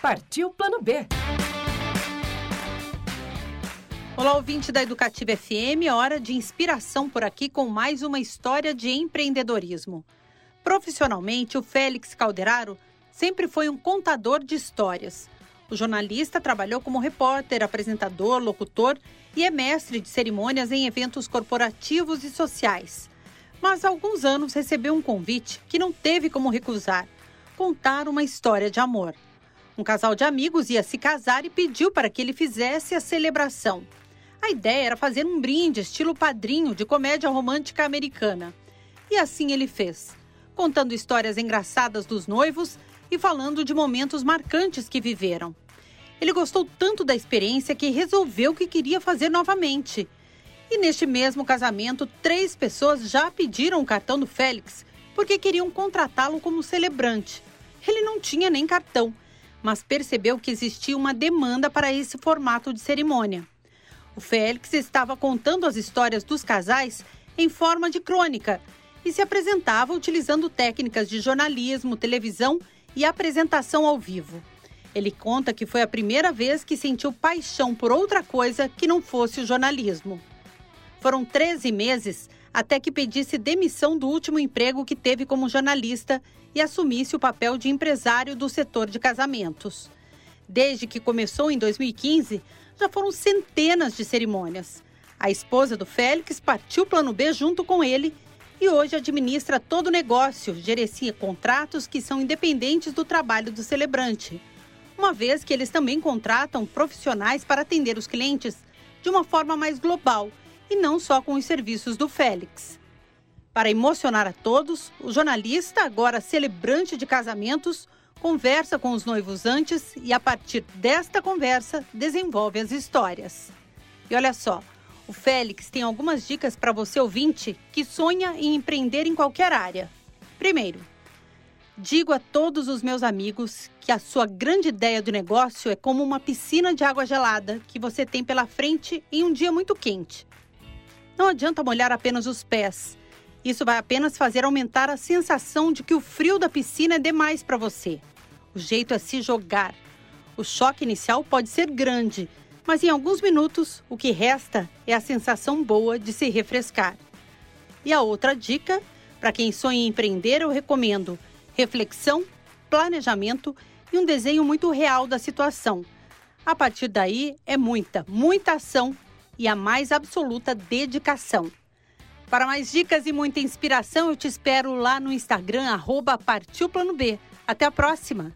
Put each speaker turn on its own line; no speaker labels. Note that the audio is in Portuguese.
Partiu Plano B.
Olá, ouvinte da Educativa FM, hora de inspiração por aqui com mais uma história de empreendedorismo. Profissionalmente, o Félix Calderaro sempre foi um contador de histórias. O jornalista trabalhou como repórter, apresentador, locutor e é mestre de cerimônias em eventos corporativos e sociais. Mas há alguns anos recebeu um convite que não teve como recusar: contar uma história de amor. Um casal de amigos ia se casar e pediu para que ele fizesse a celebração. A ideia era fazer um brinde estilo padrinho de comédia romântica americana. E assim ele fez, contando histórias engraçadas dos noivos e falando de momentos marcantes que viveram. Ele gostou tanto da experiência que resolveu que queria fazer novamente. E neste mesmo casamento, três pessoas já pediram o cartão do Félix porque queriam contratá-lo como celebrante. Ele não tinha nem cartão, mas percebeu que existia uma demanda para esse formato de cerimônia. O Félix estava contando as histórias dos casais em forma de crônica e se apresentava utilizando técnicas de jornalismo, televisão e apresentação ao vivo. Ele conta que foi a primeira vez que sentiu paixão por outra coisa que não fosse o jornalismo. Foram 13 meses até que pedisse demissão do último emprego que teve como jornalista e assumisse o papel de empresário do setor de casamentos. Desde que começou em 2015, já foram centenas de cerimônias. A esposa do Félix partiu o plano B junto com ele e hoje administra todo o negócio, gerencia contratos que são independentes do trabalho do celebrante. Uma vez que eles também contratam profissionais para atender os clientes de uma forma mais global e não só com os serviços do Félix. Para emocionar a todos, o jornalista, agora celebrante de casamentos, conversa com os noivos antes e, a partir desta conversa, desenvolve as histórias. E olha só, o Félix tem algumas dicas para você ouvinte que sonha em empreender em qualquer área. Primeiro, digo a todos os meus amigos que a sua grande ideia do negócio é como uma piscina de água gelada que você tem pela frente em um dia muito quente. Não adianta molhar apenas os pés. Isso vai apenas fazer aumentar a sensação de que o frio da piscina é demais para você. O jeito é se jogar. O choque inicial pode ser grande, mas em alguns minutos o que resta é a sensação boa de se refrescar. E a outra dica, para quem sonha em empreender, eu recomendo reflexão, planejamento e um desenho muito real da situação. A partir daí é muita, muita ação e a mais absoluta dedicação. Para mais dicas e muita inspiração, eu te espero lá no Instagram, arroba Partiu Plano B. Até a próxima!